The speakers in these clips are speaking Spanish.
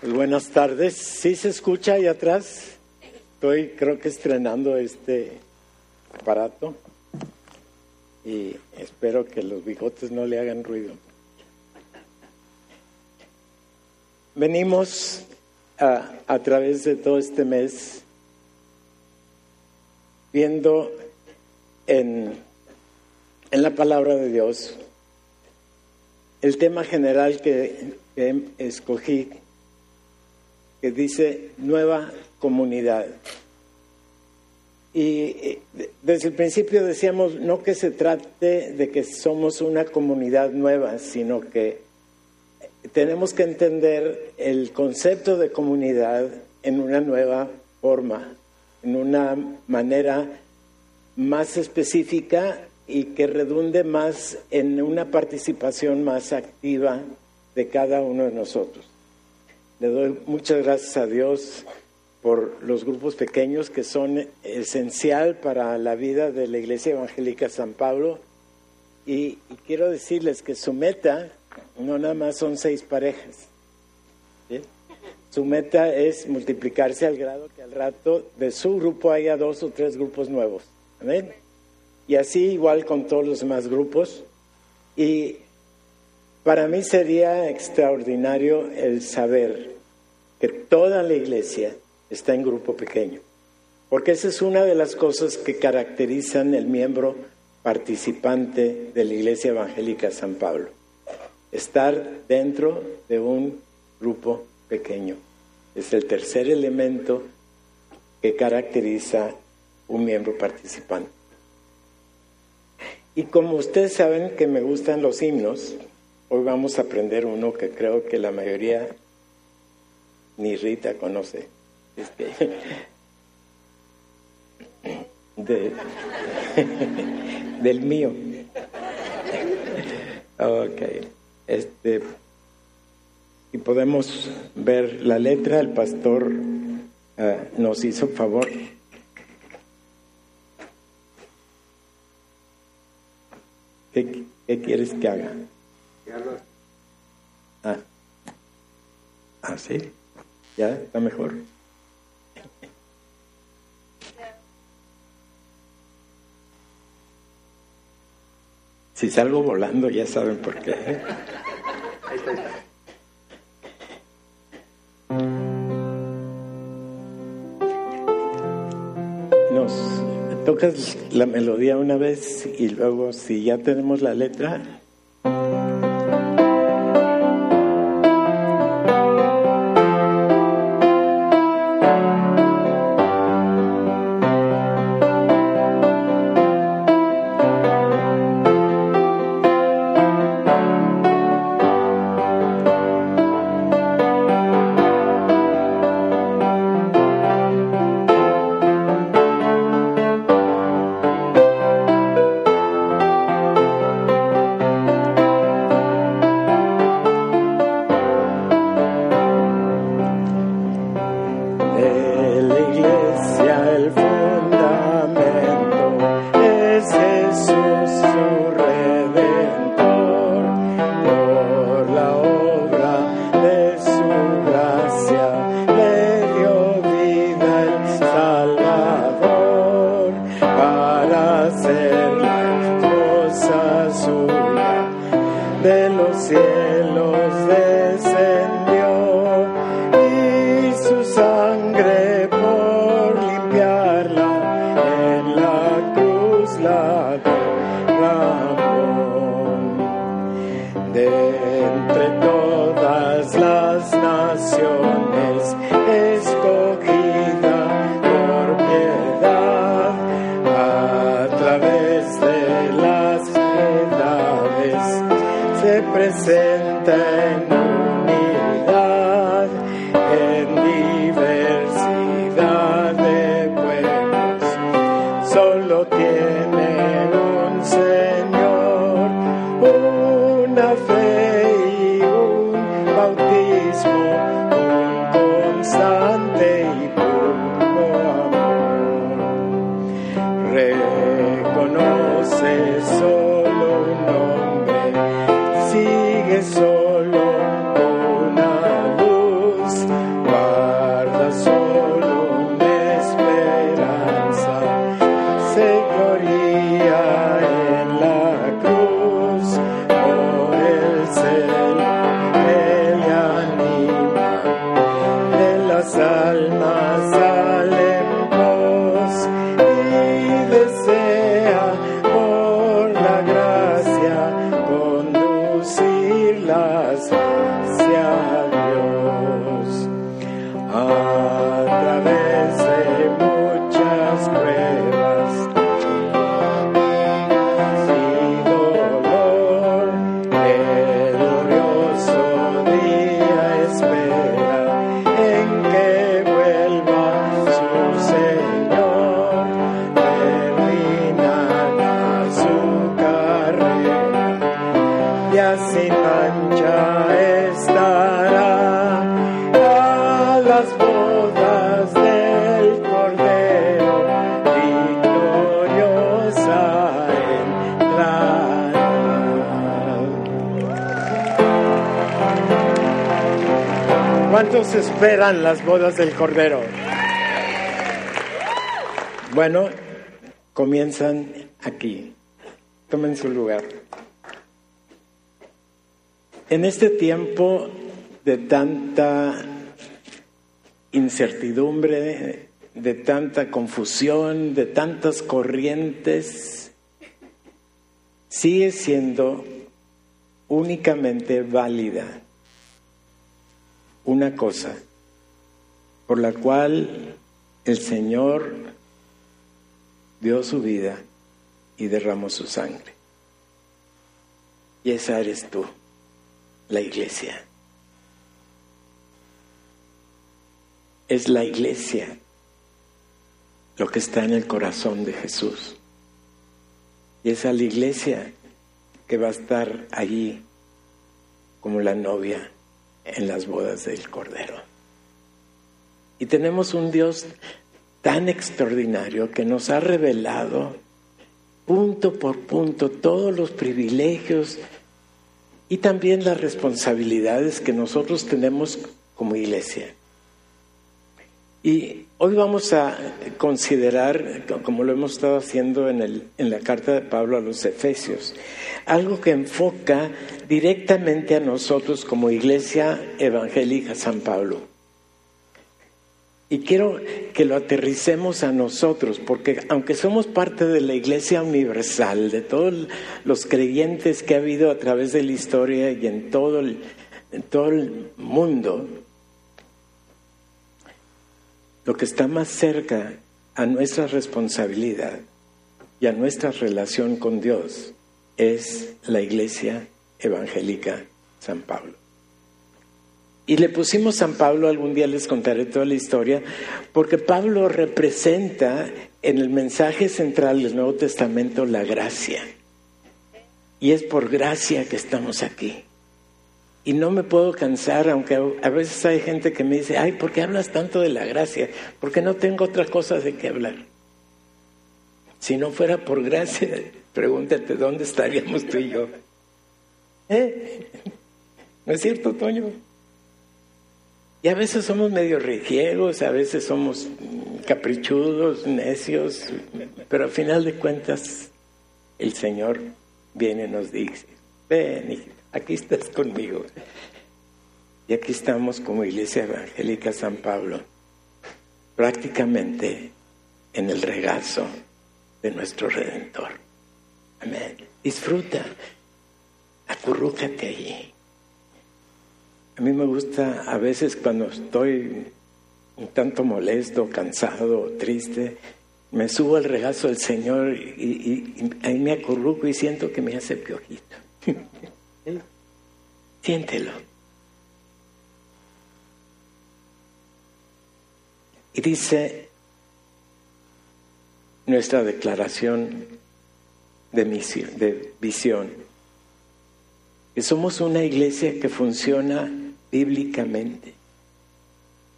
Buenas tardes. ¿Sí se escucha ahí atrás? Estoy creo que estrenando este aparato y espero que los bigotes no le hagan ruido. Venimos a, a través de todo este mes viendo en, en la palabra de Dios el tema general que escogí que dice nueva comunidad. Y desde el principio decíamos no que se trate de que somos una comunidad nueva, sino que tenemos que entender el concepto de comunidad en una nueva forma, en una manera más específica y que redunde más en una participación más activa de cada uno de nosotros. Le doy muchas gracias a Dios por los grupos pequeños que son esencial para la vida de la Iglesia Evangélica San Pablo. Y, quiero decirles que su meta no nada más son seis parejas. Su meta es multiplicarse al grado que al rato de su grupo haya dos o tres grupos nuevos. Amén. Y así igual con todos los demás grupos. Y para mí sería extraordinario el saber que toda la iglesia está en grupo pequeño, porque esa es una de las cosas que caracterizan el miembro participante de la Iglesia Evangélica San Pablo, estar dentro de un grupo pequeño. Es el tercer elemento que caracteriza un miembro participante. Y como ustedes saben que me gustan los himnos, Hoy vamos a aprender uno que creo que la mayoría ni Rita conoce. Este, del mío. Ok. Este, y podemos ver la letra, el pastor ah, nos hizo favor. ¿Qué, ¿Qué quieres que haga? Ah. ah, sí. Ya está mejor. Si salgo volando, ya saben por qué. ¿eh? Ahí está, ahí está. Nos tocas la melodía una vez y luego si ya tenemos la letra, solo una esperan las bodas del Cordero? Bueno, comienzan aquí. Tomen su lugar. En este tiempo de tanta incertidumbre, de tanta confusión, de tantas corrientes, sigue siendo únicamente válida una cosa por la cual el Señor dio su vida y derramó su sangre. Y esa eres tú la iglesia. Es la iglesia lo que está en el corazón de Jesús. Y es la iglesia que va a estar allí como la novia en las bodas del Cordero. Y tenemos un Dios tan extraordinario que nos ha revelado punto por punto todos los privilegios y también las responsabilidades que nosotros tenemos como iglesia. Y hoy vamos a considerar, como lo hemos estado haciendo en, el, en la carta de Pablo a los Efesios, algo que enfoca directamente a nosotros como Iglesia Evangélica San Pablo. Y quiero que lo aterricemos a nosotros, porque aunque somos parte de la Iglesia Universal, de todos los creyentes que ha habido a través de la historia y en todo el, en todo el mundo, lo que está más cerca a nuestra responsabilidad y a nuestra relación con Dios es la Iglesia Evangélica San Pablo. Y le pusimos San Pablo, algún día les contaré toda la historia, porque Pablo representa en el mensaje central del Nuevo Testamento la gracia. Y es por gracia que estamos aquí. Y no me puedo cansar, aunque a veces hay gente que me dice, ay, ¿por qué hablas tanto de la gracia? Porque no tengo otra cosa de qué hablar. Si no fuera por gracia, pregúntate dónde estaríamos tú y yo. ¿Eh? ¿No es cierto, Toño? Y a veces somos medio regiegos, a veces somos caprichudos, necios, pero al final de cuentas el Señor viene y nos dice, ven, aquí estás conmigo. Y aquí estamos como Iglesia Evangélica San Pablo, prácticamente en el regazo de nuestro Redentor. Amén. Disfruta, acurrúcate allí. A mí me gusta a veces cuando estoy un tanto molesto, cansado, triste, me subo al regazo del Señor y, ahí me acurruco y siento que me hace piojito. Siéntelo. Y dice nuestra declaración de, misión, de visión, que somos una iglesia que funciona bíblicamente.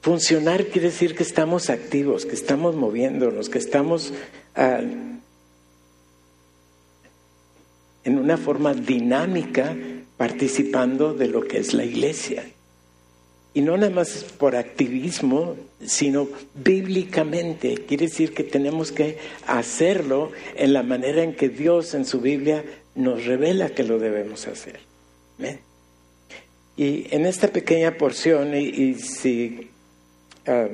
Funcionar quiere decir que estamos activos, que estamos moviéndonos, que estamos ah, en una forma dinámica participando de lo que es la iglesia. Y no nada más por activismo, sino bíblicamente. Quiere decir que tenemos que hacerlo en la manera en que Dios en su Biblia nos revela que lo debemos hacer. Y en esta pequeña porción, y, si... Ah,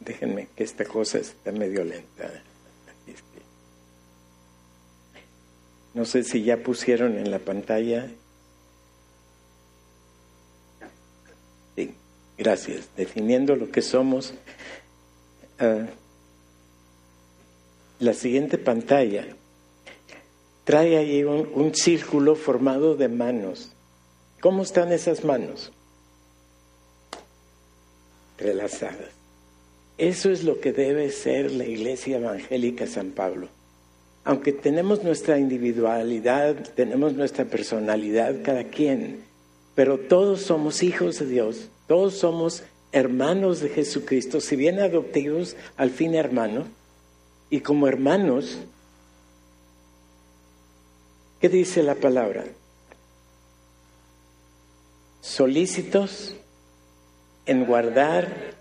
déjenme que esta cosa está medio lenta. No sé si ya pusieron en la pantalla. Sí, gracias. Definiendo lo que somos. Ah, la siguiente pantalla trae ahí un círculo formado de manos. ¿Cómo están esas manos? Relazadas. Eso es lo que debe ser la iglesia evangélica San Pablo. aunque tenemos nuestra individualidad, tenemos nuestra personalidad cada quien, pero todos somos hijos de Dios, todos somos hermanos de Jesucristo, si bien adoptivos, al fin hermanos, y como hermanos, ¿qué dice la palabra? Solícitos en guardar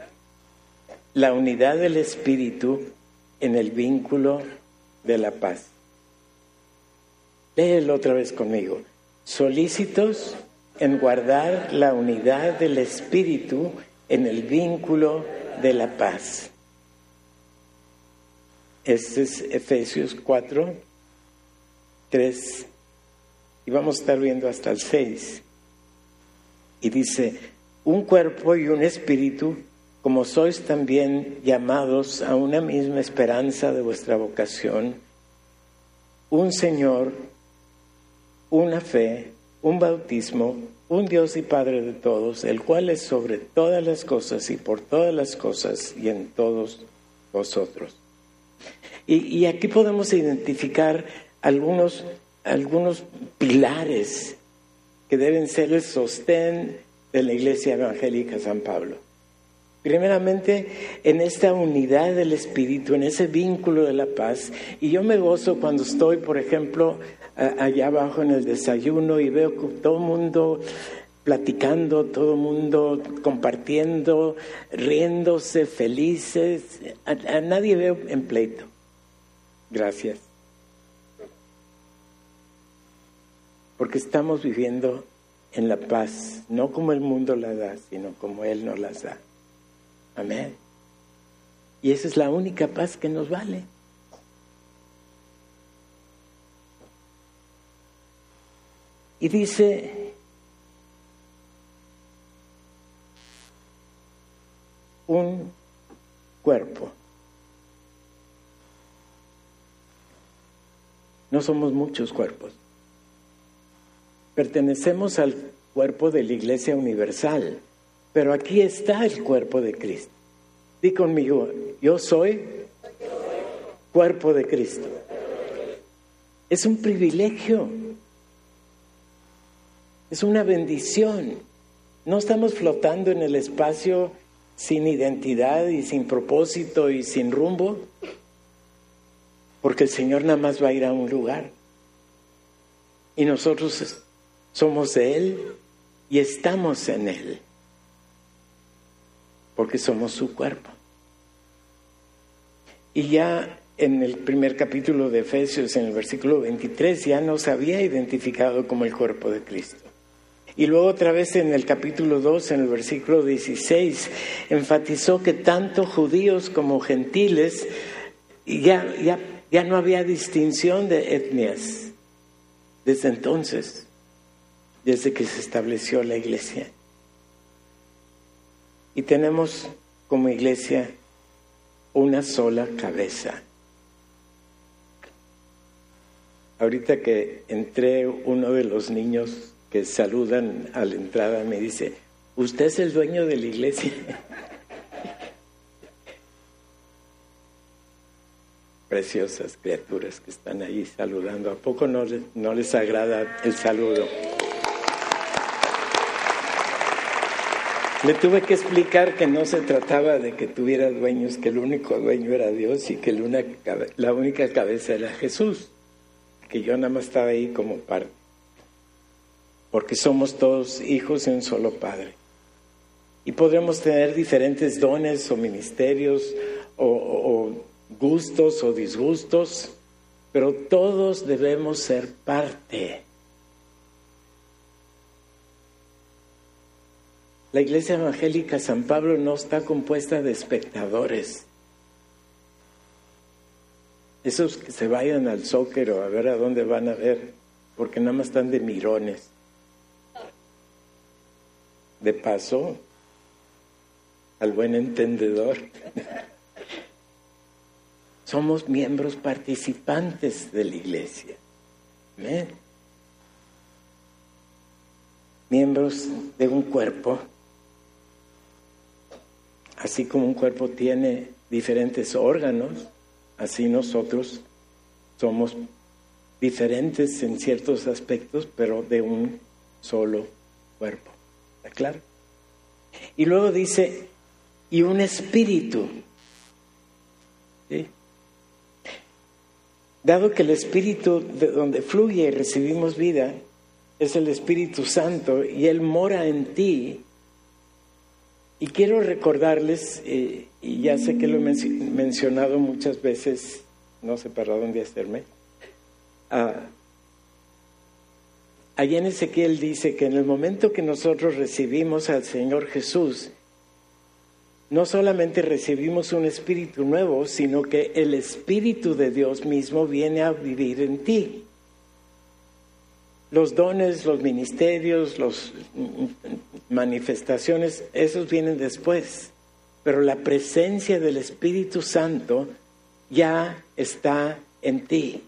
la unidad del Espíritu en el vínculo de la paz. Léelo otra vez conmigo. Solícitos en guardar la unidad del Espíritu en el vínculo de la paz. Este es Efesios 4, 3, y vamos a estar viendo hasta el 6. Y dice, un cuerpo y un espíritu, como sois también llamados a una misma esperanza de vuestra vocación, un Señor, una fe, un bautismo, un Dios y Padre de todos, el cual es sobre todas las cosas y por todas las cosas y en todos vosotros. Y, aquí podemos identificar algunos, algunos pilares que deben ser el sostén de la Iglesia Evangélica San Pablo. Primeramente, en esta unidad del Espíritu, en ese vínculo de la paz. Y yo me gozo cuando estoy, por ejemplo, allá abajo en el desayuno y veo todo el mundo platicando, todo el mundo compartiendo, riéndose, felices. A, nadie veo en pleito. Gracias. Porque estamos viviendo en la paz, no como el mundo la da, sino como Él nos las da. Amén. Y esa es la única paz que nos vale. Y dice, un cuerpo. No somos muchos cuerpos. Pertenecemos al cuerpo de la Iglesia Universal, pero aquí está el cuerpo de Cristo. Di conmigo, yo soy cuerpo de Cristo. Es un privilegio. Es una bendición. No estamos flotando en el espacio sin identidad y sin propósito y sin rumbo, porque el Señor nada más va a ir a un lugar. Y nosotros somos de Él y estamos en Él, porque somos su cuerpo. Y ya en el primer capítulo de Efesios, en el versículo 23, ya nos había identificado como el cuerpo de Cristo. Y luego otra vez en el capítulo 2, en el versículo 16, enfatizó que tanto judíos como gentiles, ya, ya, ya no había distinción de etnias desde entonces, desde que se estableció la iglesia. Y tenemos como iglesia una sola cabeza. Ahorita que entré, uno de los niños que saludan a la entrada me dice, ¿usted es el dueño de la iglesia? Preciosas criaturas que están ahí saludando. ¿A poco no, no les agrada el saludo? Le tuve que explicar que no se trataba de que tuviera dueños, que el único dueño era Dios y que la única cabeza era Jesús, que yo nada más estaba ahí como parte porque somos todos hijos de un solo Padre. Y podremos tener diferentes dones o ministerios o, gustos o disgustos, pero todos debemos ser parte. La iglesia evangélica San Pablo no está compuesta de espectadores. Esos que se vayan al zóquero a ver a dónde van a ver, porque nada más están de mirones de paso al buen entendedor. Somos miembros participantes de la iglesia. Miembros de un cuerpo. Así como un cuerpo tiene diferentes órganos, así nosotros somos diferentes en ciertos aspectos, pero de un solo cuerpo. ¿Está claro? Y luego dice, y un espíritu. Dado que el espíritu de donde fluye y recibimos vida es el Espíritu Santo y Él mora en ti, y quiero recordarles, eh, y ya sé que lo he mencionado muchas veces, no sé para dónde hacerme, uh, allá en Ezequiel dice que en el momento que nosotros recibimos al Señor Jesús, no solamente recibimos un espíritu nuevo, sino que el Espíritu de Dios mismo viene a vivir en ti. Los dones, los ministerios, las manifestaciones, esos vienen después. Pero la presencia del Espíritu Santo ya está en ti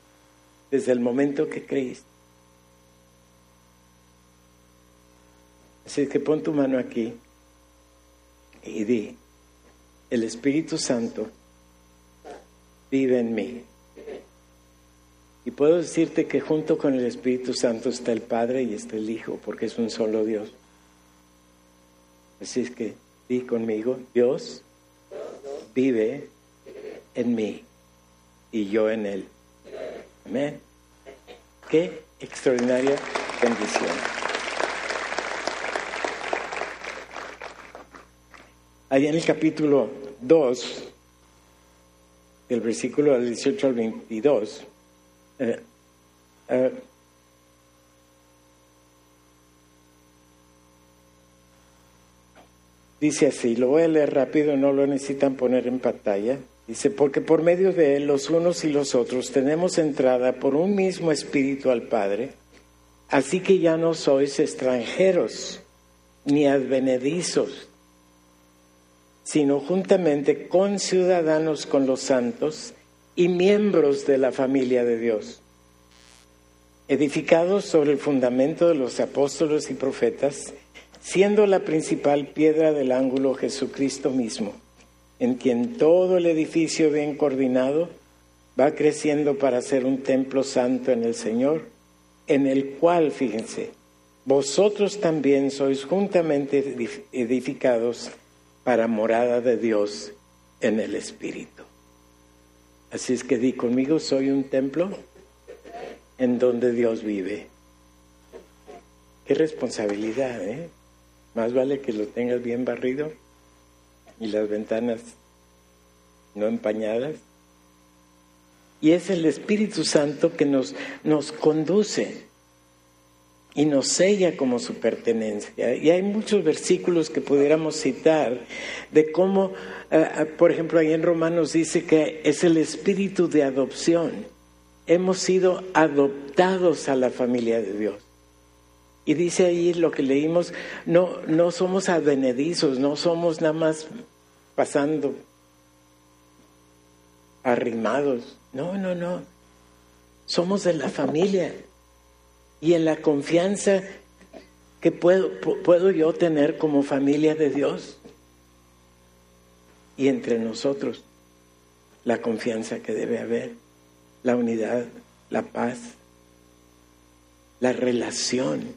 desde el momento que creíste. Así que pon tu mano aquí y di, el Espíritu Santo vive en mí. Y puedo decirte que junto con el Espíritu Santo está el Padre y está el Hijo, porque es un solo Dios. Así es que di conmigo, Dios vive en mí y yo en Él. Amén. Qué extraordinaria bendición. Ahí en el capítulo 2, del versículo 18 al 22, eh, eh, dice así, lo voy a leer rápido, no lo necesitan poner en pantalla. Dice, porque por medio de él los unos y los otros tenemos entrada por un mismo espíritu al Padre, así que ya no sois extranjeros ni advenedizos, sino juntamente conciudadanos con los santos y miembros de la familia de Dios, edificados sobre el fundamento de los apóstoles y profetas, siendo la principal piedra del ángulo Jesucristo mismo, en quien todo el edificio bien coordinado va creciendo para ser un templo santo en el Señor, en el cual, fíjense, vosotros también sois juntamente edificados para morada de Dios en el Espíritu. Así es que di conmigo, soy un templo en donde Dios vive. Qué responsabilidad, ¿eh? Más vale que lo tengas bien barrido y las ventanas no empañadas. Y es el Espíritu Santo que nos, nos conduce y nos sella como su pertenencia. Y hay muchos versículos que pudiéramos citar de cómo, eh, eh, por ejemplo, ahí en Romanos dice que es el espíritu de adopción. Hemos sido adoptados a la familia de Dios. Y dice ahí lo que leímos, no, no somos advenedizos, no somos nada más pasando arrimados. No, no, no. Somos de la familia y en la confianza que puedo, yo tener como familia de Dios y entre nosotros la confianza que debe haber, la unidad, la paz, la relación.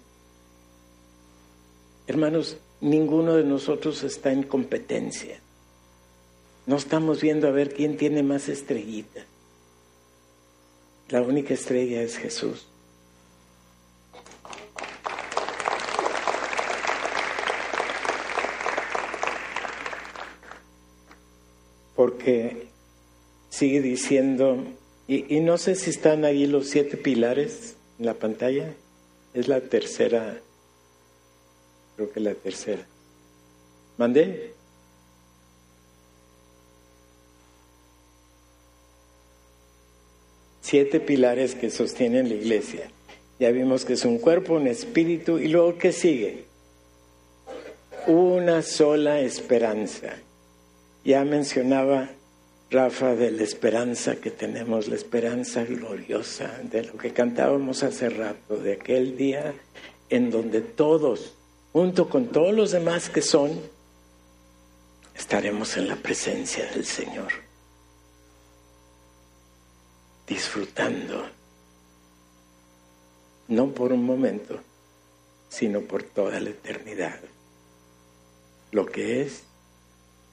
Hermanos, ninguno de nosotros está en competencia. No estamos viendo a ver quién tiene más estrellitas. La única estrella es Jesús. Porque sigue diciendo, y, no sé si están ahí los siete pilares en la pantalla, es la tercera, creo que la tercera. ¿Mandé? Siete pilares que sostienen la iglesia. Ya vimos que es un cuerpo, un espíritu, y luego ¿qué sigue? Una sola esperanza. Ya mencionaba Rafa de la esperanza que tenemos, la esperanza gloriosa de lo que cantábamos hace rato, de aquel día en donde todos, junto con todos los demás que son, estaremos en la presencia del Señor. disfrutando, no por un momento, sino por toda la eternidad, lo que es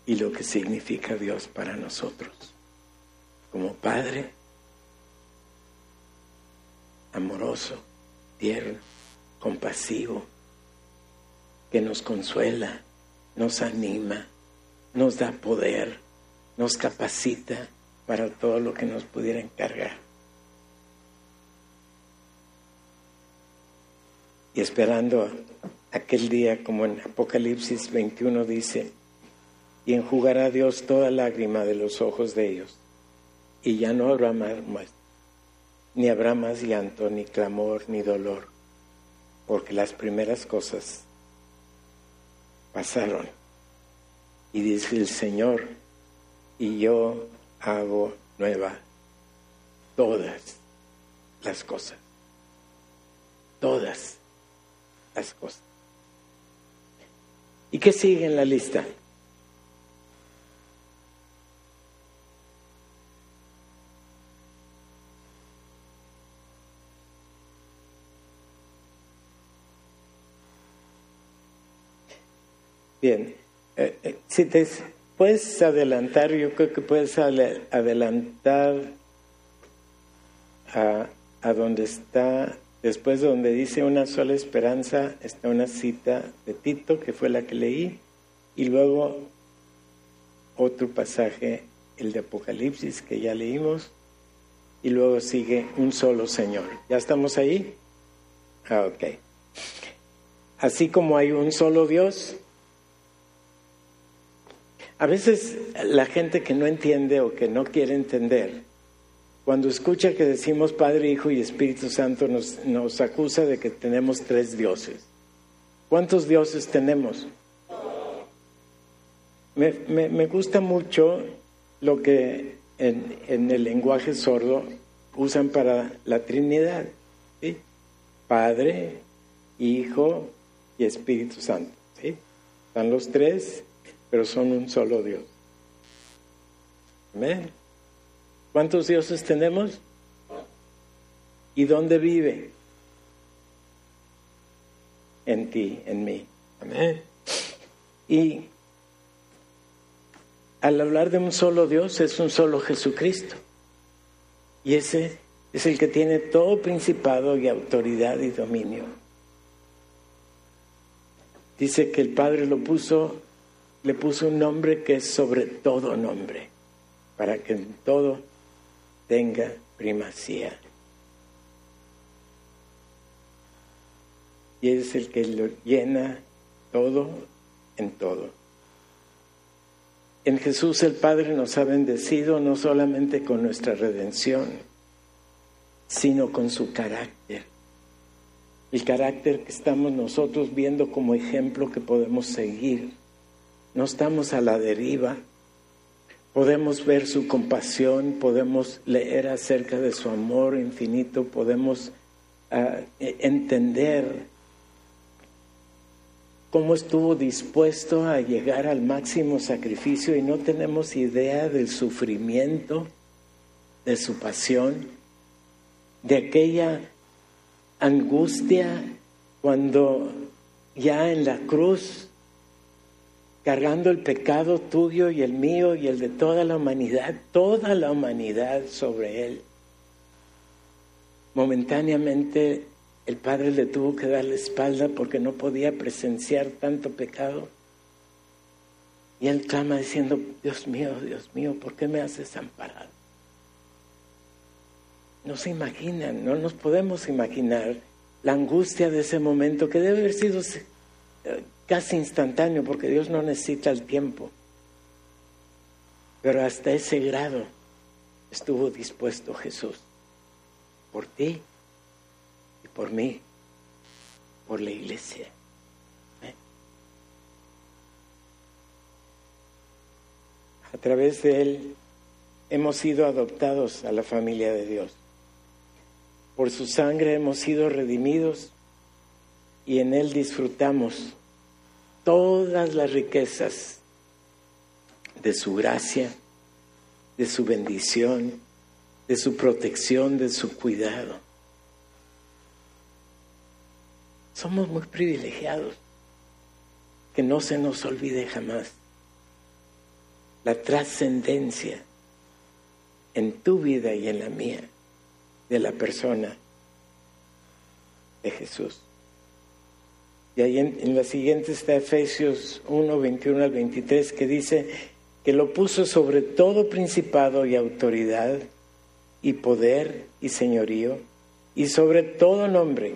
y lo que significa Dios para nosotros, como Padre amoroso, tierno, compasivo, que nos consuela, nos anima, nos da poder, nos capacita para todo lo que nos pudiera encargar. Y esperando aquel día, como en Apocalipsis 21 dice, y enjugará Dios toda lágrima de los ojos de ellos, y ya no habrá más, ni habrá más llanto, ni clamor, ni dolor, porque las primeras cosas pasaron. Y dice el Señor, y yo hago nueva todas las cosas. Todas las cosas. ¿Y qué sigue en la lista? Bien, eh, eh, si te puedes adelantar, yo creo que puedes adelantar a, a donde está, después de donde dice una sola esperanza, está una cita de Tito, que fue la que leí, y luego otro pasaje, el de Apocalipsis, que ya leímos, y luego sigue un solo Señor. ¿Ya estamos ahí? Ah, ok. Así como hay un solo Dios, a veces la gente que no entiende o que no quiere entender, cuando escucha que decimos Padre, Hijo y Espíritu Santo, nos, nos acusa de que tenemos tres dioses. ¿Cuántos dioses tenemos? Me, me, gusta mucho lo que en, en, el lenguaje sordo usan para la Trinidad. Padre, Hijo y Espíritu Santo. ¿sí? Están los tres pero son un solo Dios. Amén. ¿Cuántos dioses tenemos? ¿Y dónde vive? En ti, en mí. Amén. Y al hablar de un solo Dios es un solo Jesucristo. Y ese es el que tiene todo principado y autoridad y dominio. Dice que el Padre lo puso le puso un nombre que es sobre todo nombre, para que en todo tenga primacía. Y es el que lo llena todo en todo. En Jesús el Padre nos ha bendecido no solamente con nuestra redención, sino con su carácter. El carácter que estamos nosotros viendo como ejemplo que podemos seguir no estamos a la deriva. Podemos ver su compasión, podemos leer acerca de su amor infinito, podemos ah, e, entender cómo estuvo dispuesto a llegar al máximo sacrificio y no tenemos idea del sufrimiento, de su pasión, de aquella angustia cuando ya en la cruz cargando el pecado tuyo y el mío y el de toda la humanidad, toda la humanidad sobre él. Momentáneamente el Padre le tuvo que dar la espalda porque no podía presenciar tanto pecado. Y él clama diciendo, Dios mío, Dios mío, ¿por qué me has desamparado? No se imaginan, no nos podemos imaginar la angustia de ese momento que debe haber sido eh, casi instantáneo, porque Dios no necesita el tiempo. Pero hasta ese grado estuvo dispuesto Jesús por ti y por mí, por la iglesia. A través de Él hemos sido adoptados a la familia de Dios. Por su sangre hemos sido redimidos y en Él disfrutamos todas las riquezas de su gracia, de su bendición, de su protección, de su cuidado. Somos muy privilegiados. Que no se nos olvide jamás la trascendencia en tu vida y en la mía de la persona de Jesús. Y ahí en, la siguiente está Efesios 1, 21 al 23, que dice que lo puso sobre todo principado y autoridad y poder y señorío y sobre todo nombre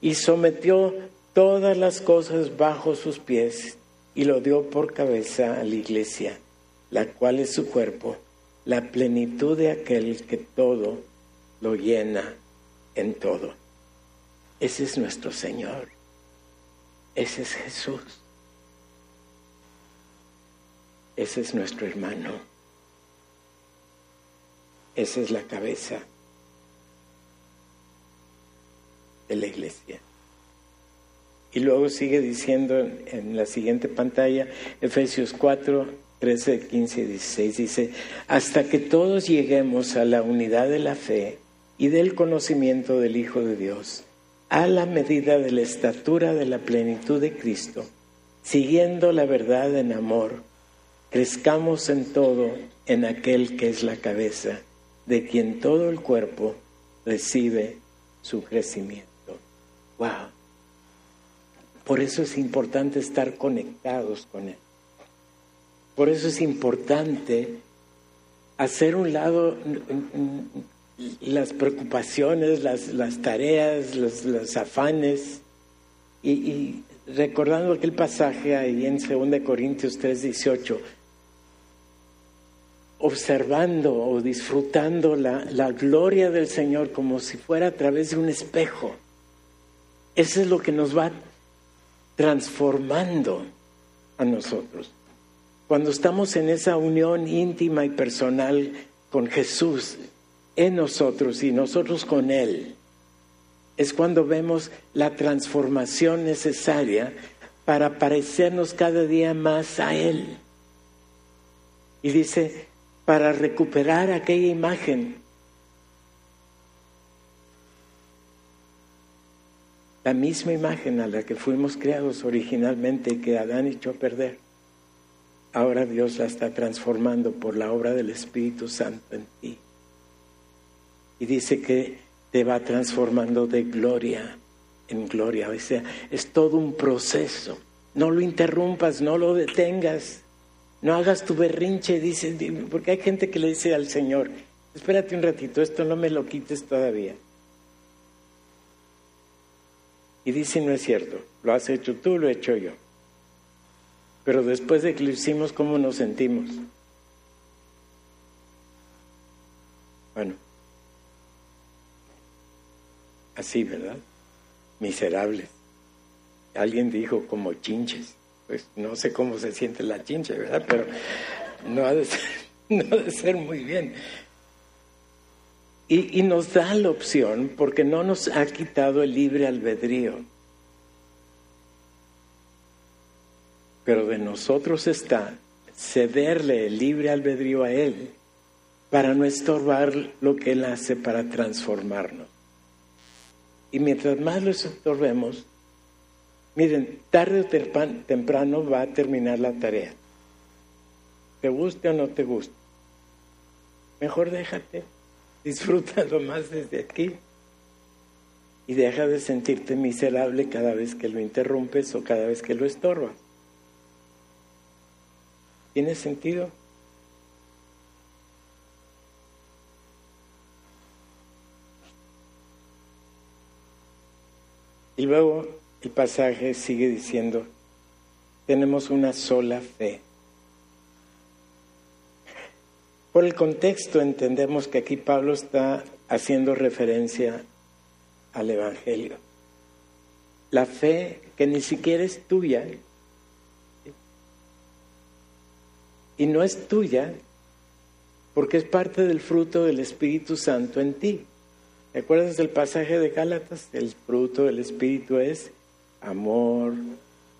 y sometió todas las cosas bajo sus pies y lo dio por cabeza a la iglesia, la cual es su cuerpo, la plenitud de aquel que todo lo llena en todo. Ese es nuestro Señor. Ese es Jesús. Ese es nuestro hermano. Esa es la cabeza de la iglesia. Y luego sigue diciendo en la siguiente pantalla, Efesios 4, 13, 15 y 16, dice, hasta que todos lleguemos a la unidad de la fe y del conocimiento del Hijo de Dios, a la medida de la estatura de la plenitud de Cristo, siguiendo la verdad en amor, crezcamos en todo en aquel que es la cabeza, de quien todo el cuerpo recibe su crecimiento. Wow. Por eso es importante estar conectados con Él. Por eso es importante hacer un lado las preocupaciones, las, las tareas, los, afanes. Y, recordando aquel pasaje ahí en 2 Corintios 3:18, observando o disfrutando la, la gloria del Señor como si fuera a través de un espejo. Eso es lo que nos va transformando a nosotros. Cuando estamos en esa unión íntima y personal con Jesús, en nosotros y nosotros con Él, es cuando vemos la transformación necesaria para parecernos cada día más a Él. Y dice, para recuperar aquella imagen la misma imagen a la que fuimos creados originalmente que Adán echó a perder. Ahora Dios la está transformando por la obra del Espíritu Santo en ti. Y dice que te va transformando de gloria en gloria. O sea, es todo un proceso. No lo interrumpas, no lo detengas. No hagas tu berrinche, dice, porque hay gente que le dice al Señor, espérate un ratito, esto no me lo quites todavía. Y dice, no es cierto, lo has hecho tú, lo he hecho yo. Pero después de que lo hicimos, ¿cómo nos sentimos? Bueno, así, ¿verdad? Miserables. Alguien dijo como chinches. Pues no sé cómo se siente la chinche, ¿verdad? Pero no ha de ser, no ha de ser muy bien. Y, nos da la opción porque no nos ha quitado el libre albedrío. Pero de nosotros está cederle el libre albedrío a Él para no estorbar lo que Él hace para transformarnos. Y mientras más lo estorbemos, miren, tarde o temprano va a terminar la tarea. Te guste o no te guste. Mejor déjate. Disfrútalo más desde aquí. Y deja de sentirte miserable cada vez que lo interrumpes o cada vez que lo estorbas. ¿Tiene sentido? Y luego el pasaje sigue diciendo, tenemos una sola fe. Por el contexto entendemos que aquí Pablo está haciendo referencia al Evangelio. La fe que ni siquiera es tuya y no es tuya porque es parte del fruto del Espíritu Santo en ti. ¿Te acuerdas del pasaje de Gálatas? El fruto del Espíritu es amor,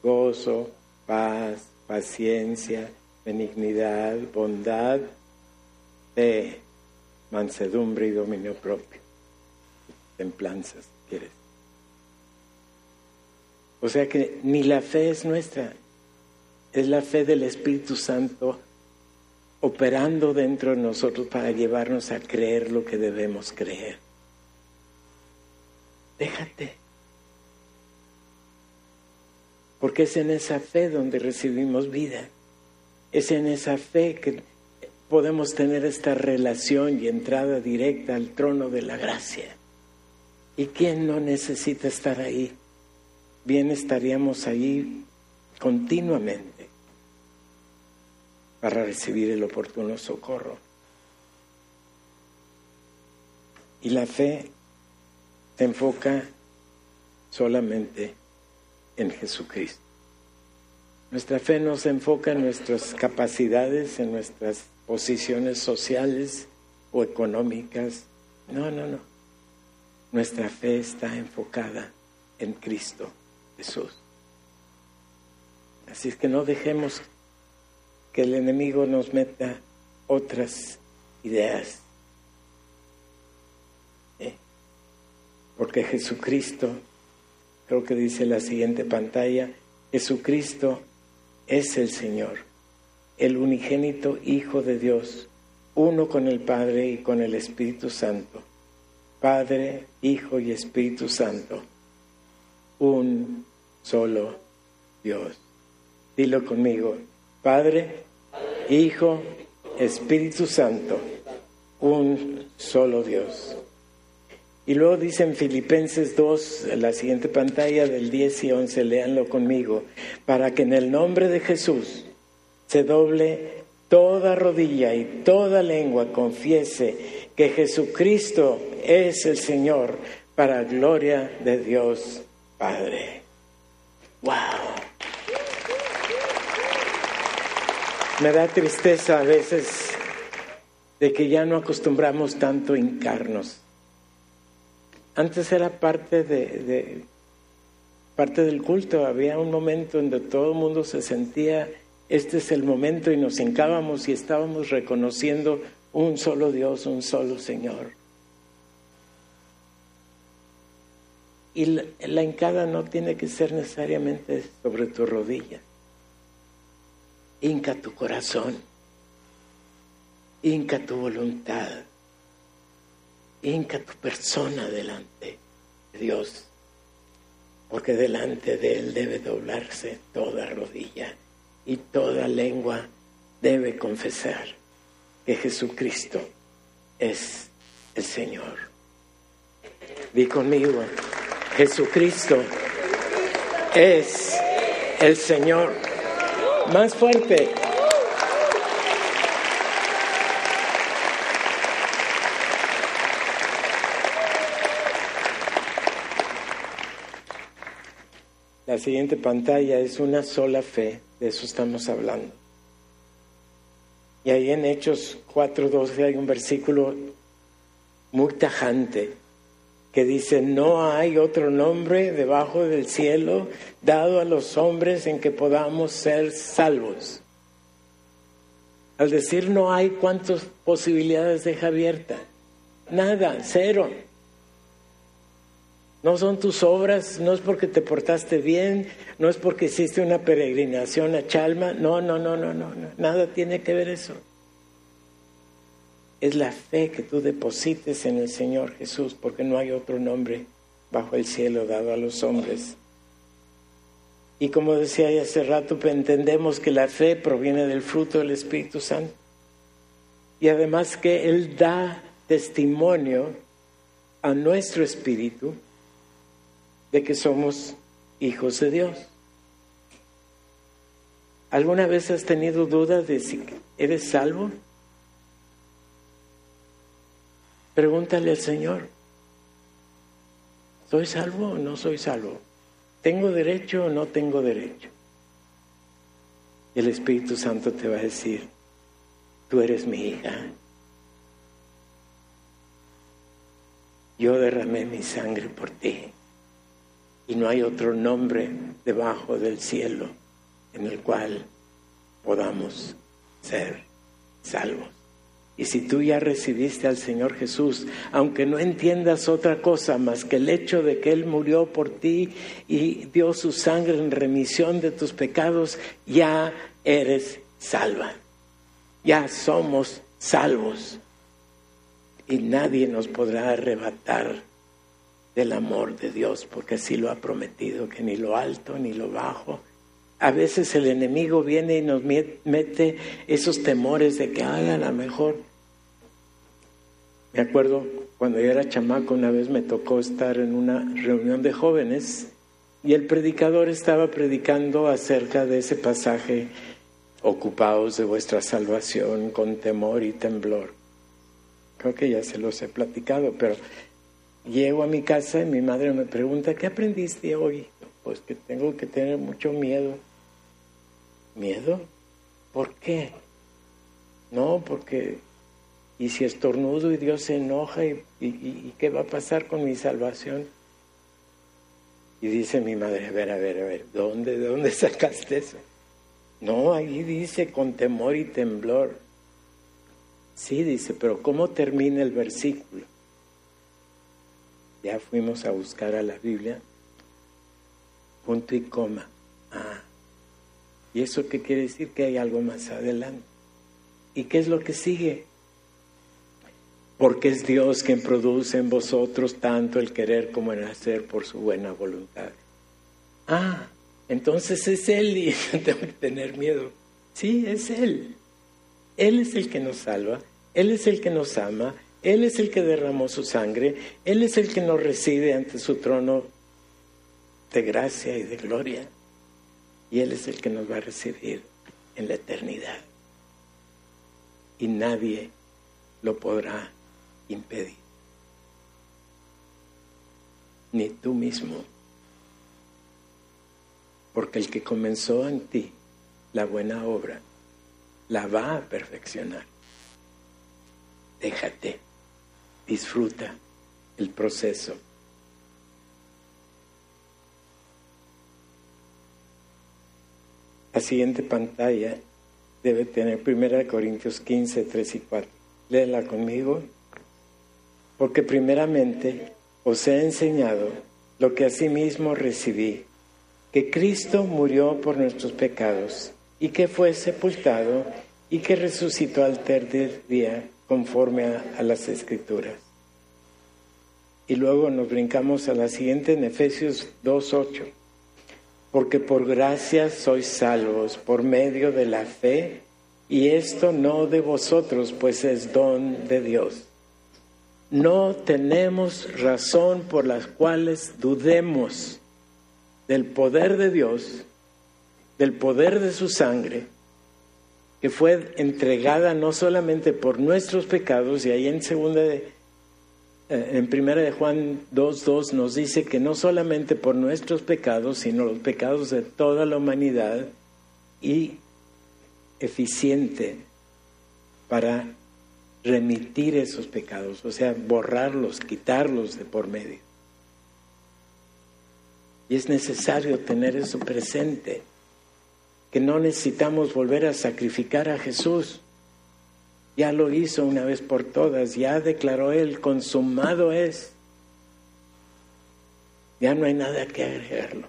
gozo, paz, paciencia, benignidad, bondad, mansedumbre y dominio propio. Templanzas, quieres. O sea que ni la fe es nuestra, es la fe del Espíritu Santo operando dentro de nosotros para llevarnos a creer lo que debemos creer. Déjate. Porque es en esa fe donde recibimos vida. Es en esa fe que podemos tener esta relación y entrada directa al trono de la gracia. ¿Y quién no necesita estar ahí? Bien estaríamos ahí continuamente para recibir el oportuno socorro. Y la fe se enfoca solamente en Jesucristo. Nuestra fe no se enfoca en nuestras capacidades, en nuestras posiciones sociales o económicas. No, no, no. Nuestra fe está enfocada en Cristo Jesús. Así es que no dejemos que el enemigo nos meta otras ideas. Porque Jesucristo, creo que dice la siguiente pantalla, Jesucristo es el Señor, el unigénito Hijo de Dios, uno con el Padre y con el Espíritu Santo. Padre, Hijo y Espíritu Santo, un solo Dios. Dilo conmigo, Padre, Hijo, Espíritu Santo, un solo Dios. Y luego dice en Filipenses 2, en la siguiente pantalla del 10 y 11, léanlo conmigo, para que en el nombre de Jesús se doble toda rodilla y toda lengua confiese que Jesucristo es el Señor para gloria de Dios Padre. ¡Wow! Me da tristeza a veces de que ya no acostumbramos tanto a hincarnos. Antes era parte de, parte del culto, había un momento en donde todo el mundo se sentía, este es el momento y nos hincábamos y estábamos reconociendo un solo Dios, un solo Señor. Y la, la hincada no tiene que ser necesariamente sobre tu rodilla. Hinca tu corazón, hinca tu voluntad, hinca tu persona delante de Dios, porque delante de Él debe doblarse toda rodilla y toda lengua debe confesar que Jesucristo es el Señor. Di conmigo, Jesucristo es el Señor. Más fuerte. La siguiente pantalla es una sola fe, de eso estamos hablando. Y ahí en Hechos 4.12 hay un versículo muy tajante que dice, no hay otro nombre debajo del cielo dado a los hombres en que podamos ser salvos. Al decir no hay, ¿cuántas posibilidades deja abierta? Nada, cero. No son tus obras, no es porque te portaste bien, no es porque hiciste una peregrinación a Chalma, no, no, no, no, no, no. nada tiene que ver eso es la fe que tú deposites en el Señor Jesús, porque no hay otro nombre bajo el cielo dado a los hombres. Y como decía hace rato, pues, entendemos que la fe proviene del fruto del Espíritu Santo. Y además que Él da testimonio a nuestro espíritu de que somos hijos de Dios. ¿Alguna vez has tenido dudas de si eres salvo? Pregúntale al Señor, ¿soy salvo o no soy salvo? ¿Tengo derecho o no tengo derecho? El Espíritu Santo te va a decir, tú eres mi hija. Yo derramé mi sangre por ti y no hay otro nombre debajo del cielo en el cual podamos ser salvos. Y si tú ya recibiste al Señor Jesús, aunque no entiendas otra cosa más que el hecho de que Él murió por ti y dio su sangre en remisión de tus pecados, ya eres salva. Ya somos salvos. Y nadie nos podrá arrebatar del amor de Dios, porque así lo ha prometido, que ni lo alto ni lo bajo. A veces el enemigo viene y nos mete esos temores de que hagan a mejor me acuerdo cuando yo era chamaco, una vez me tocó estar en una reunión de jóvenes y el predicador estaba predicando acerca de ese pasaje, ocupados de vuestra salvación con temor y temblor. Creo que ya se los he platicado, pero llego a mi casa y mi madre me pregunta, ¿qué aprendiste hoy? Pues que tengo que tener mucho miedo. ¿Miedo? ¿Por qué? No, porque y si estornudo y Dios se enoja y, qué va a pasar con mi salvación. Y dice mi madre, a ver, a ver, a ver, ¿dónde, ¿de dónde sacaste eso? No, ahí dice con temor y temblor. Sí, dice, pero ¿cómo termina el versículo? Ya fuimos a buscar a la Biblia, punto y coma. Ah, ¿y eso qué quiere decir? Que hay algo más adelante. ¿Y qué es lo que sigue? porque es Dios quien produce en vosotros tanto el querer como el hacer por su buena voluntad. Ah, entonces es Él y tengo que tener miedo. Sí, es Él. Él es el que nos salva, Él es el que nos ama, Él es el que derramó su sangre, Él es el que nos recibe ante su trono de gracia y de gloria. Y Él es el que nos va a recibir en la eternidad. Y nadie lo podrá impedir. Ni tú mismo. Porque el que comenzó en ti la buena obra, la va a perfeccionar. Déjate, disfruta el proceso. La siguiente pantalla debe tener 1 Corintios 15, 3 y 4. Léela conmigo porque primeramente os he enseñado lo que asimismo recibí, que Cristo murió por nuestros pecados y que fue sepultado y que resucitó al tercer día conforme a, las escrituras. Y luego nos brincamos a la siguiente en Efesios 2.8, porque por gracia sois salvos por medio de la fe, y esto no de vosotros, pues es don de Dios no tenemos razón por las cuales dudemos del poder de Dios, del poder de su sangre, que fue entregada no solamente por nuestros pecados, y ahí en segunda de, eh, en primera de Juan 2.2 nos dice que no solamente por nuestros pecados, sino los pecados de toda la humanidad, y eficiente para remitir esos pecados, o sea, borrarlos, quitarlos de por medio. Y es necesario tener eso presente, que no necesitamos volver a sacrificar a Jesús. Ya lo hizo una vez por todas, ya declaró Él, consumado es. Ya no hay nada que agregarlo,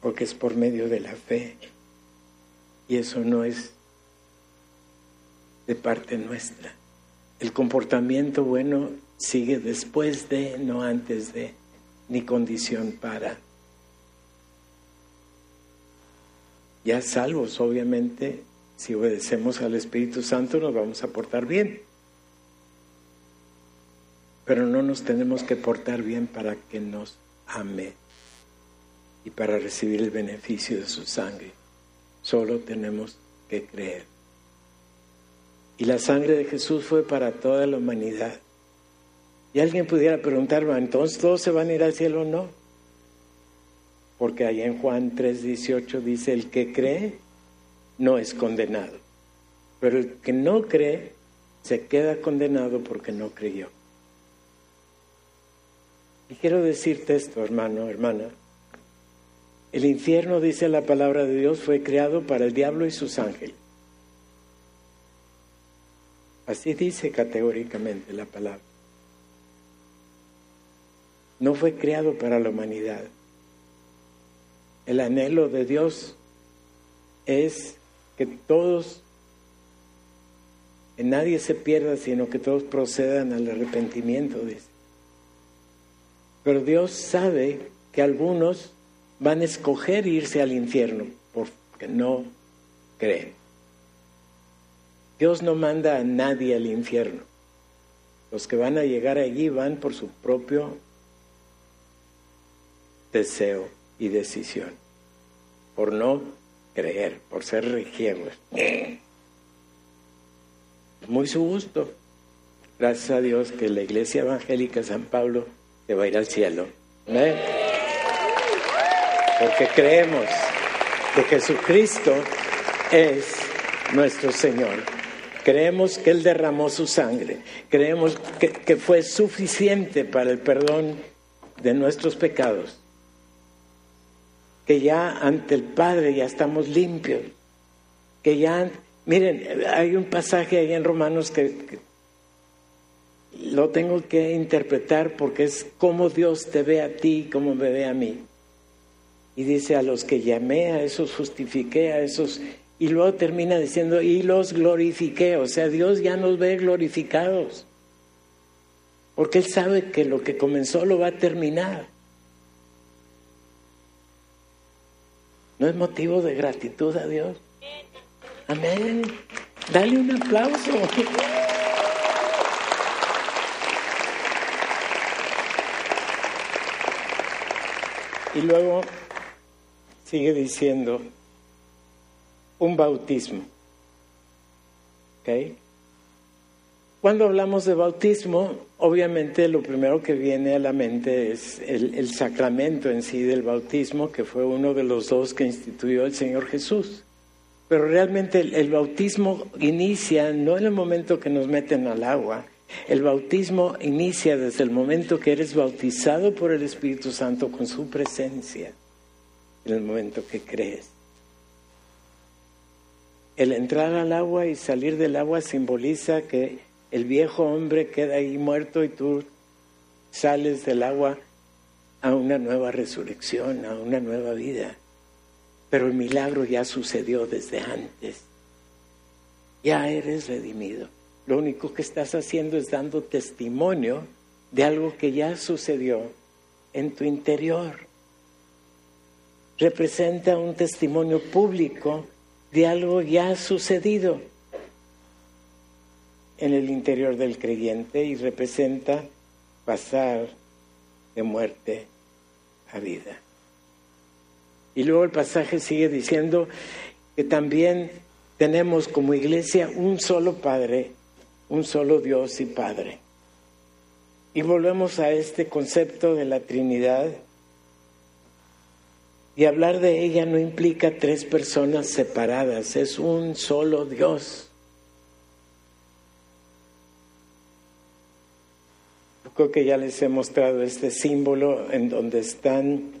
porque es por medio de la fe. Y eso no es de parte nuestra. El comportamiento bueno sigue después de, no antes de, ni condición para. Ya salvos, obviamente, si obedecemos al Espíritu Santo nos vamos a portar bien. Pero no nos tenemos que portar bien para que nos ame y para recibir el beneficio de su sangre. Solo tenemos que creer. Y la sangre de Jesús fue para toda la humanidad. Y alguien pudiera preguntarme, entonces todos se van a ir al cielo o no. Porque ahí en Juan 3:18 dice, el que cree no es condenado. Pero el que no cree se queda condenado porque no creyó. Y quiero decirte esto, hermano, hermana. El infierno, dice la palabra de Dios, fue creado para el diablo y sus ángeles. Así dice categóricamente la palabra. No fue creado para la humanidad. El anhelo de Dios es que todos, que nadie se pierda, sino que todos procedan al arrepentimiento. Dice. Pero Dios sabe que algunos van a escoger irse al infierno porque no creen. Dios no manda a nadie al infierno. Los que van a llegar allí van por su propio deseo y decisión, por no creer, por ser regiegos. Muy su gusto. Gracias a Dios que la Iglesia Evangélica San Pablo te va a ir al cielo. Porque creemos que Jesucristo es nuestro Señor. Creemos que Él derramó su sangre. Creemos que fue suficiente para el perdón de nuestros pecados. Que ya ante el Padre ya estamos limpios. Que ya, miren, hay un pasaje ahí en Romanos que, lo tengo que interpretar porque es como Dios te ve a ti, como me ve a mí. Y dice, a los que llamé, a esos justifiqué, a esos... Y luego termina diciendo, y los glorifiqué. O sea, Dios ya nos ve glorificados. Porque Él sabe que lo que comenzó lo va a terminar. ¿No es motivo de gratitud a Dios? Amén. Dale un aplauso. Y luego sigue diciendo un bautismo. ¿Okay? Cuando hablamos de bautismo, obviamente lo primero que viene a la mente es el, sacramento en sí del bautismo, que fue uno de los dos que instituyó el Señor Jesús. Pero realmente el bautismo inicia no en el momento que nos meten al agua, el bautismo inicia desde el momento que eres bautizado por el Espíritu Santo con su presencia en el momento que crees. El entrar al agua y salir del agua simboliza que el viejo hombre queda ahí muerto y tú sales del agua a una nueva resurrección, a una nueva vida. Pero el milagro ya sucedió desde antes. Ya eres redimido. Lo único que estás haciendo es dando testimonio de algo que ya sucedió en tu interior representa un testimonio público de algo ya sucedido en el interior del creyente y representa pasar de muerte a vida. Y luego el pasaje sigue diciendo que también tenemos como iglesia un solo Padre, un solo Dios y Padre. Y volvemos a este concepto de la Trinidad y hablar de ella no implica tres personas separadas, es un solo Dios. Creo que ya les he mostrado este símbolo en donde están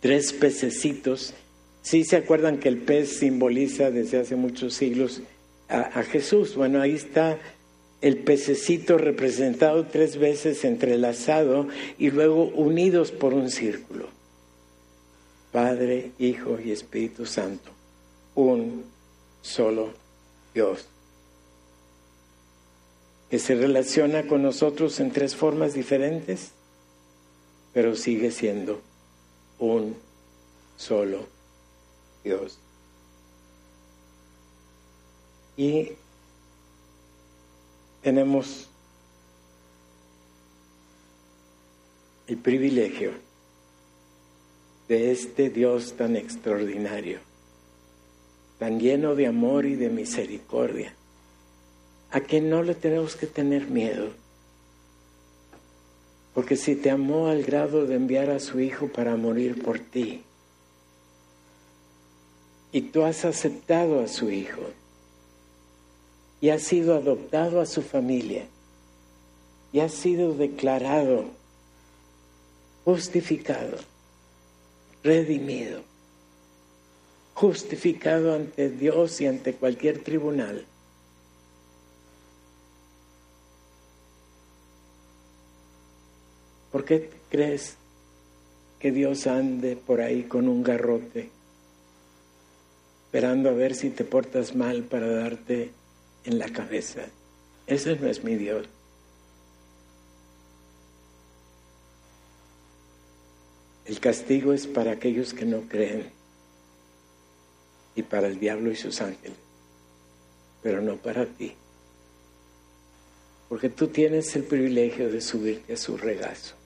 tres pececitos. Sí se acuerdan que el pez simboliza desde hace muchos siglos a, a Jesús. Bueno, ahí está el pececito representado tres veces entrelazado y luego unidos por un círculo. Padre, Hijo y Espíritu Santo, un solo Dios, que se relaciona con nosotros en tres formas diferentes, pero sigue siendo un solo Dios. Y tenemos el privilegio de este Dios tan extraordinario, tan lleno de amor y de misericordia, a quien no le tenemos que tener miedo. Porque si te amó al grado de enviar a su Hijo para morir por ti, y tú has aceptado a su Hijo, y has sido adoptado a su familia, y has sido declarado justificado, redimido, justificado ante Dios y ante cualquier tribunal. Qué crees que Dios ande por ahí con un garrote, esperando a ver si te portas mal para darte en la cabeza? Ese no es mi Dios. El castigo es para aquellos que no creen y para el diablo y sus ángeles, pero no para ti. Porque tú tienes el privilegio de subirte a su regazo,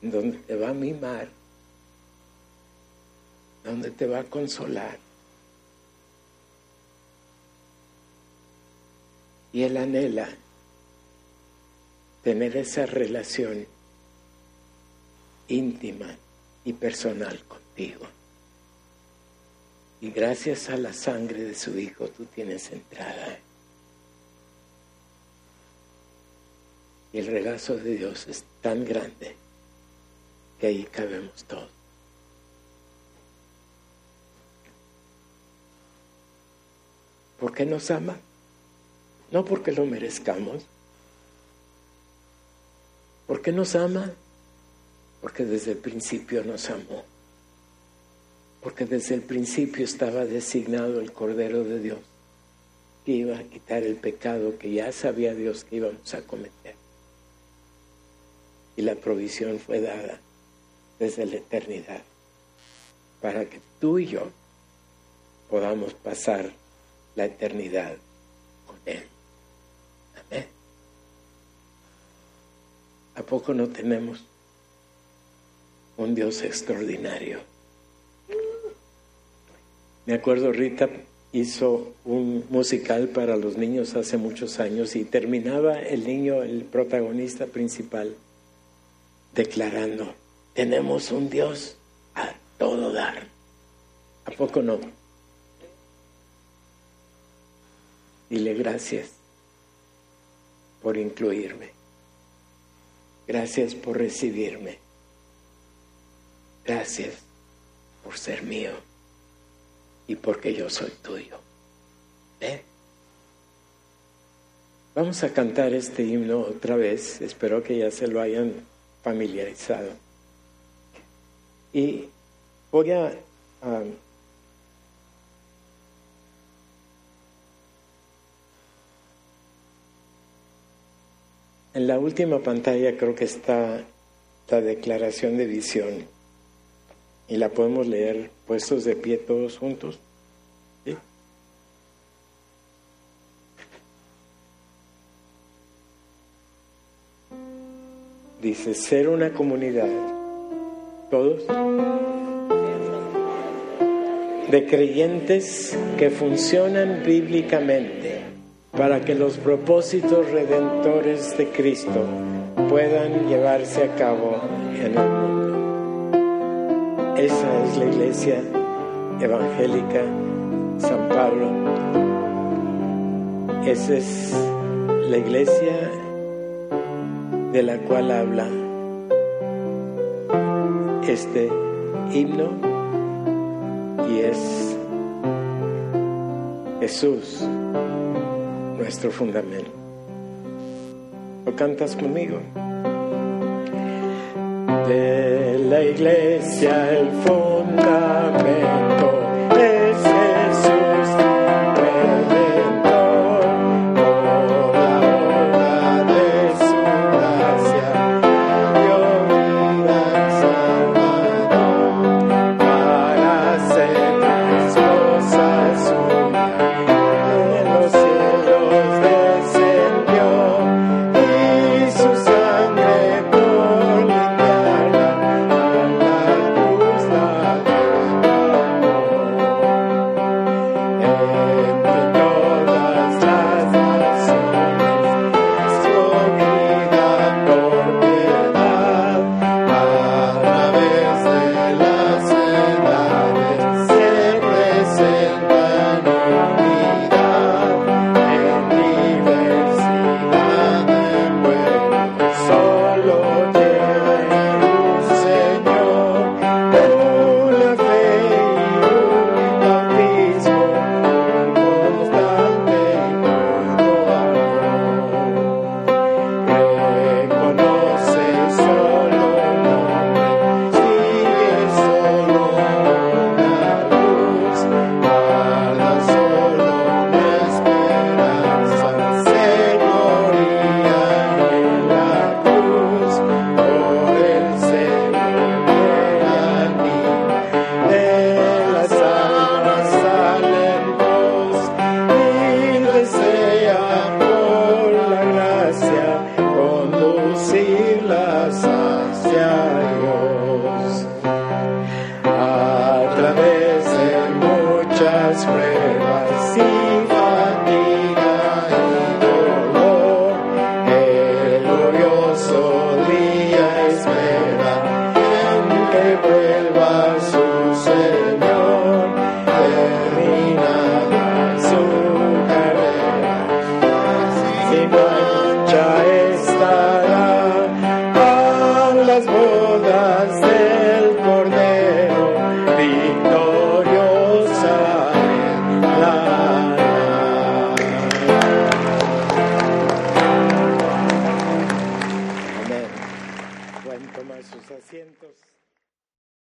donde te va a mimar, donde te va a consolar. Y él anhela tener esa relación íntima y personal contigo. Y gracias a la sangre de su Hijo tú tienes entrada. Y el regazo de Dios es tan grande que ahí cabemos todos. ¿Por qué nos ama? No porque lo merezcamos. ¿Por qué nos ama? porque desde el principio nos amó, porque desde el principio estaba designado el Cordero de Dios que iba a quitar el pecado que ya sabía Dios que íbamos a cometer. Y la provisión fue dada desde la eternidad para que tú y yo podamos pasar la eternidad con Él. Amén. ¿A poco no tenemos un Dios extraordinario. Me acuerdo, Rita hizo un musical para los niños hace muchos años y terminaba el niño, el protagonista principal, declarando, tenemos un Dios a todo dar. ¿A poco no? Dile gracias por incluirme. Gracias por recibirme. Gracias por ser mío y porque yo soy tuyo. Vamos a cantar este himno otra vez. Espero que ya se lo hayan familiarizado. Y voy a, En la última pantalla creo que está la declaración de visión y la podemos leer puestos de pie todos juntos. Dice, ser una comunidad, todos, de creyentes que funcionan bíblicamente para que los propósitos redentores de Cristo puedan llevarse a cabo en el mundo. Esa es la iglesia evangélica San Pablo. Esa es la iglesia de la cual habla este himno y es Jesús, nuestro fundamento. ¿Lo cantas conmigo? de la iglesia el fundamento.